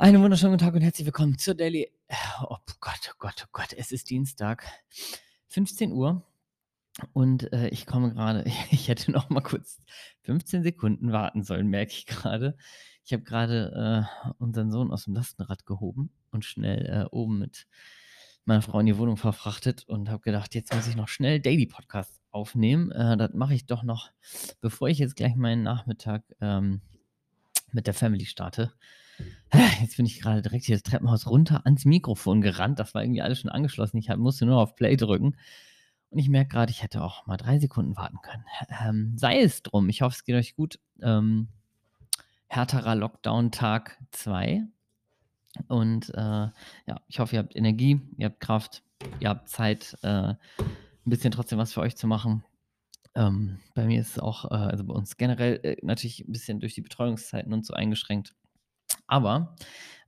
Einen wunderschönen Tag und herzlich willkommen zur Daily. Oh Gott, oh Gott, oh Gott, es ist Dienstag, 15 Uhr und äh, ich komme gerade, ich hätte noch mal kurz 15 Sekunden warten sollen, merke ich gerade. Ich habe gerade äh, unseren Sohn aus dem Lastenrad gehoben und schnell äh, oben mit meiner Frau in die Wohnung verfrachtet und habe gedacht, jetzt muss ich noch schnell Daily Podcast aufnehmen. Äh, das mache ich doch noch, bevor ich jetzt gleich meinen Nachmittag ähm, mit der Family starte. Jetzt bin ich gerade direkt hier das Treppenhaus runter ans Mikrofon gerannt. Das war irgendwie alles schon angeschlossen. Ich musste nur auf Play drücken. Und ich merke gerade, ich hätte auch mal drei Sekunden warten können. Ähm, sei es drum. Ich hoffe, es geht euch gut. Ähm, härterer Lockdown Tag 2. Und äh, ja, ich hoffe, ihr habt Energie, ihr habt Kraft, ihr habt Zeit, äh, ein bisschen trotzdem was für euch zu machen. Ähm, bei mir ist es auch, äh, also bei uns generell äh, natürlich ein bisschen durch die Betreuungszeiten und so eingeschränkt. Aber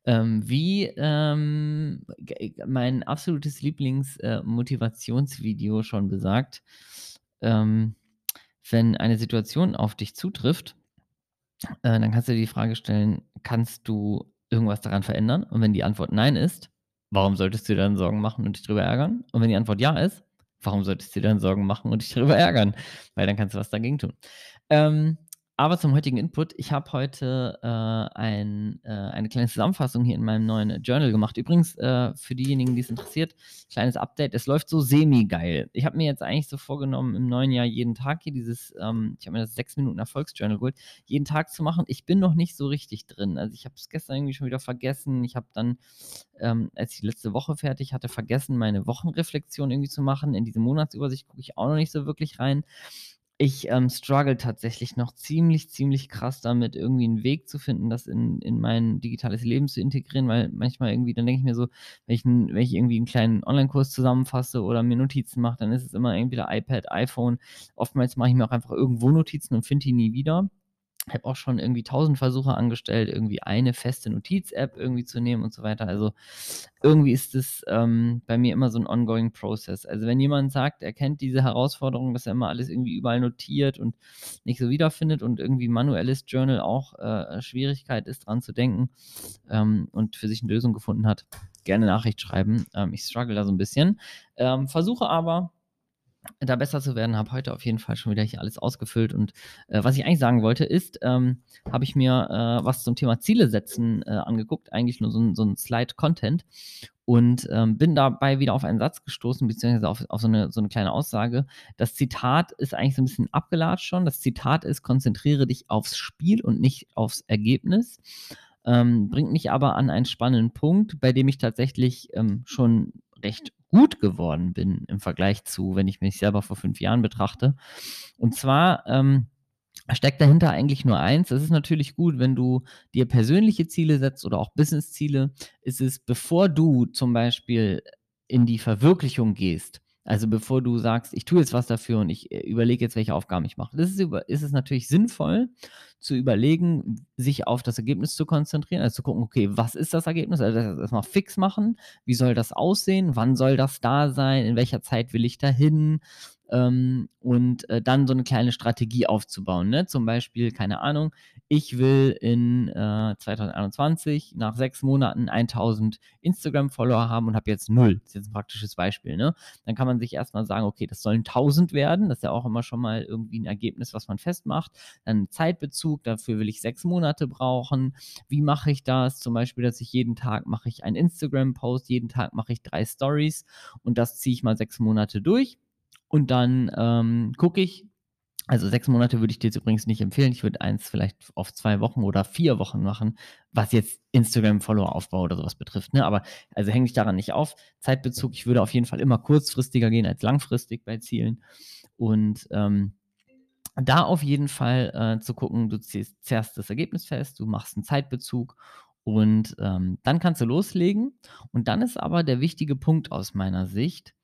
ähm, wie ähm, mein absolutes Lieblings-Motivationsvideo äh, schon besagt, ähm, wenn eine Situation auf dich zutrifft, äh, dann kannst du dir die Frage stellen, kannst du irgendwas daran verändern? Und wenn die Antwort nein ist, warum solltest du dir dann Sorgen machen und dich darüber ärgern? Und wenn die Antwort ja ist, warum solltest du dir dann Sorgen machen und dich darüber ärgern? Weil dann kannst du was dagegen tun. Ähm, aber zum heutigen Input. Ich habe heute äh, ein, äh, eine kleine Zusammenfassung hier in meinem neuen Journal gemacht. Übrigens, äh, für diejenigen, die es interessiert, kleines Update. Es läuft so semi-geil. Ich habe mir jetzt eigentlich so vorgenommen, im neuen Jahr jeden Tag hier dieses, ähm, ich habe mir das 6 Minuten Erfolgsjournal geholt, jeden Tag zu machen. Ich bin noch nicht so richtig drin. Also ich habe es gestern irgendwie schon wieder vergessen. Ich habe dann, ähm, als ich die letzte Woche fertig hatte, vergessen, meine Wochenreflexion irgendwie zu machen. In diese Monatsübersicht gucke ich auch noch nicht so wirklich rein ich ähm, struggle tatsächlich noch ziemlich, ziemlich krass damit, irgendwie einen Weg zu finden, das in, in mein digitales Leben zu integrieren, weil manchmal irgendwie, dann denke ich mir so, wenn ich, wenn ich irgendwie einen kleinen Online-Kurs zusammenfasse oder mir Notizen mache, dann ist es immer irgendwie der iPad, iPhone. Oftmals mache ich mir auch einfach irgendwo Notizen und finde die nie wieder habe auch schon irgendwie tausend Versuche angestellt, irgendwie eine feste Notiz-App irgendwie zu nehmen und so weiter. Also irgendwie ist es ähm, bei mir immer so ein ongoing Process. Also wenn jemand sagt, er kennt diese Herausforderung, dass er immer alles irgendwie überall notiert und nicht so wiederfindet und irgendwie manuelles Journal auch äh, Schwierigkeit ist, dran zu denken ähm, und für sich eine Lösung gefunden hat, gerne Nachricht schreiben. Ähm, ich struggle da so ein bisschen. Ähm, versuche aber da besser zu werden, habe heute auf jeden Fall schon wieder hier alles ausgefüllt. Und äh, was ich eigentlich sagen wollte, ist, ähm, habe ich mir äh, was zum Thema Ziele setzen äh, angeguckt, eigentlich nur so ein, so ein Slide-Content und ähm, bin dabei wieder auf einen Satz gestoßen, beziehungsweise auf, auf so, eine, so eine kleine Aussage. Das Zitat ist eigentlich so ein bisschen abgelatscht schon. Das Zitat ist, konzentriere dich aufs Spiel und nicht aufs Ergebnis. Ähm, bringt mich aber an einen spannenden Punkt, bei dem ich tatsächlich ähm, schon recht gut geworden bin im Vergleich zu, wenn ich mich selber vor fünf Jahren betrachte. Und zwar ähm, steckt dahinter eigentlich nur eins. Es ist natürlich gut, wenn du dir persönliche Ziele setzt oder auch Business-Ziele. Ist es, bevor du zum Beispiel in die Verwirklichung gehst, also bevor du sagst, ich tue jetzt was dafür und ich äh, überlege jetzt, welche Aufgaben ich mache. Das ist, ist es natürlich sinnvoll zu überlegen, sich auf das Ergebnis zu konzentrieren, also zu gucken, okay, was ist das Ergebnis? Also das erstmal fix machen, wie soll das aussehen, wann soll das da sein, in welcher Zeit will ich dahin ähm, und äh, dann so eine kleine Strategie aufzubauen. Ne? Zum Beispiel, keine Ahnung, ich will in äh, 2021 nach sechs Monaten 1000 Instagram-Follower haben und habe jetzt null. Das ist jetzt ein praktisches Beispiel. Ne? Dann kann man sich erstmal sagen, okay, das sollen 1000 werden. Das ist ja auch immer schon mal irgendwie ein Ergebnis, was man festmacht. Dann Zeitbezug, dafür will ich sechs Monate brauchen. Wie mache ich das? Zum Beispiel, dass ich jeden Tag mache ich einen Instagram-Post, jeden Tag mache ich drei Stories und das ziehe ich mal sechs Monate durch. Und dann ähm, gucke ich, also sechs Monate würde ich dir jetzt übrigens nicht empfehlen. Ich würde eins vielleicht auf zwei Wochen oder vier Wochen machen, was jetzt Instagram-Follower-Aufbau oder sowas betrifft. Ne? Aber also hänge ich daran nicht auf. Zeitbezug, ich würde auf jeden Fall immer kurzfristiger gehen als langfristig bei Zielen. Und ähm, da auf jeden Fall äh, zu gucken, du zuerst das Ergebnis fest, du machst einen Zeitbezug und ähm, dann kannst du loslegen. Und dann ist aber der wichtige Punkt aus meiner Sicht,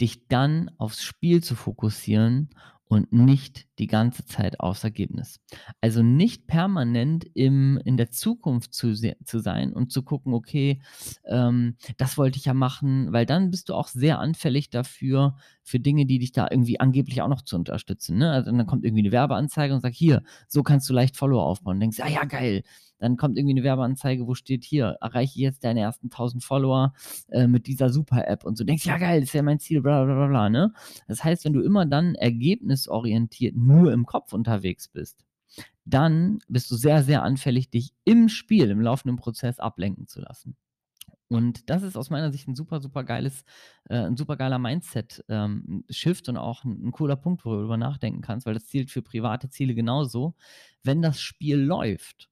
dich dann aufs Spiel zu fokussieren und nicht die ganze Zeit aufs Ergebnis. Also nicht permanent im in der Zukunft zu zu sein und zu gucken: „Okay, ähm, das wollte ich ja machen“, weil dann bist du auch sehr anfällig dafür für Dinge, die dich da irgendwie angeblich auch noch zu unterstützen, ne? Also, dann kommt irgendwie 'ne Werbeanzeige und sagt: „Hier, so kannst du leicht Follower aufbauen.“ Denkst: „Ah ja, geil.“ Dann kommt irgendwie 'ne Werbeanzeige, wo steht: „Hier, erreiche jetzt deine ersten 1.000 Follower, äh, mit dieser Super-App“ und so. Denkst: „Ja geil, das ist ja mein Ziel, bla bla bla bla“, ne? Das heißt, wenn du immer dann ergebnisorientiert nur im Kopf unterwegs bist, dann bist du sehr, sehr anfällig, dich im Spiel, im laufenden Prozess ablenken zu lassen. Und das ist aus meiner Sicht 'n super, super geiles äh, 'n supergeiler Mindset ähm, Shift und auch 'n 'n cooler Punkt, wo du nachdenken kannst, weil das zielt für private Ziele genauso. Wenn das Spiel läuft,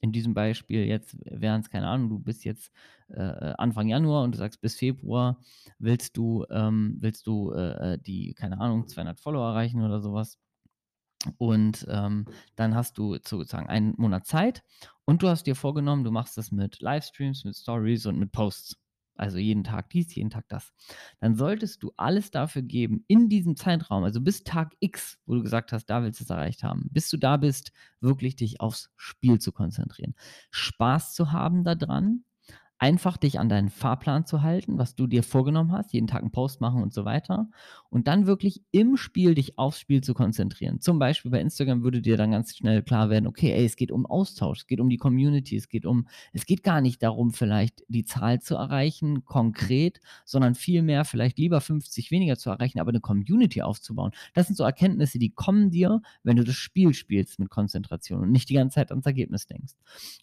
in diesem Beispiel jetzt wären's, keine Ahnung, du bist jetzt, äh, äh, Anfang Januar und du sagst, bis Februar willst du ähm, willst du, äh, äh, die, keine Ahnung, 200 Follower erreichen oder so was. Und, ähm, dann hast du sozusagen einen Monat Zeit und du hast dir vorgenommen, du machst das mit Livestreams, mit Stories und mit Posts. Also, jeden Tag dies, jeden Tag das. Dann solltest du alles dafür geben in diesem Zeitraum, also bis Tag X, wo du gesagt hast, da willst du's erreicht haben, bis du da bist, wirklich dich aufs Spiel zu konzentrieren. Spaß zu haben da dran, einfach dich an deinen Fahrplan zu halten, was du dir vorgenommen hast, jeden Tag 'n Post machen und so weiter. Und dann wirklich im Spiel dich aufs Spiel zu konzentrieren. Zum Beispiel bei Instagram würde dir dann ganz schnell klar werden: „Okay, ey, es geht um Austausch, es geht um die Community, es geht um es geht gar nicht darum, vielleicht die Zahl zu erreichen konkret, sondern vielmehr vielleicht lieber 50 weniger zu erreichen, aber 'ne Community aufzubauen.“ Das sind so Erkenntnisse, die kommen dir, wenn du das Spiel spielst mit Konzentration und nicht die ganze Zeit ans Ergebnis denkst.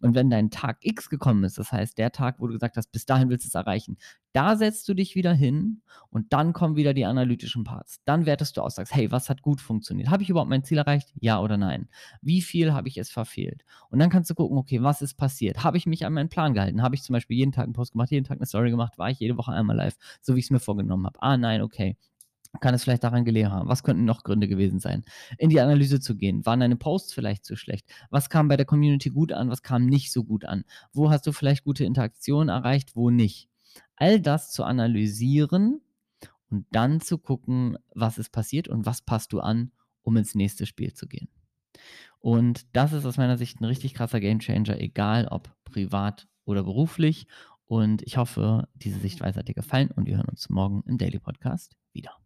Und wenn dein Tag X gekommen ist, das heißt, der Tag, wo du gesagt hast, bis dahin willst du's erreichen, da setzt du dich wieder hin und dann kommen wieder die analytischen Parts. Dann wertest du aus, sagst: „Hey, was hat gut funktioniert? Habe ich überhaupt mein Ziel erreicht? Ja oder nein? Wie viel habe ich es verfehlt?“ Und dann kannst du gucken: „Okay, was ist passiert? Habe ich mich an meinen Plan gehalten? Habe ich zum Beispiel jeden Tag 'n Post gemacht, jeden Tag 'ne Story gemacht? War ich jede Woche einmal live, so wie ich's mir vorgenommen habe? Ah, nein, okay. Kann es vielleicht daran gelegen haben? Was könnten noch Gründe gewesen sein?“ In die Analyse zu gehen. Waren deine Posts vielleicht zu schlecht? Was kam bei der Community gut an? Was kam nicht so gut an? Wo hast du vielleicht gute Interaktionen erreicht, wo nicht? All das zu analysieren und dann zu gucken, was ist passiert und was passt du an, um ins nächste Spiel zu gehen. Und das ist aus meiner Sicht 'n richtig krasser Gamechanger, egal ob privat oder beruflich. Und ich hoffe, diese Sichtweise hat dir gefallen und wir hören uns morgen im Daily Podcast wieder.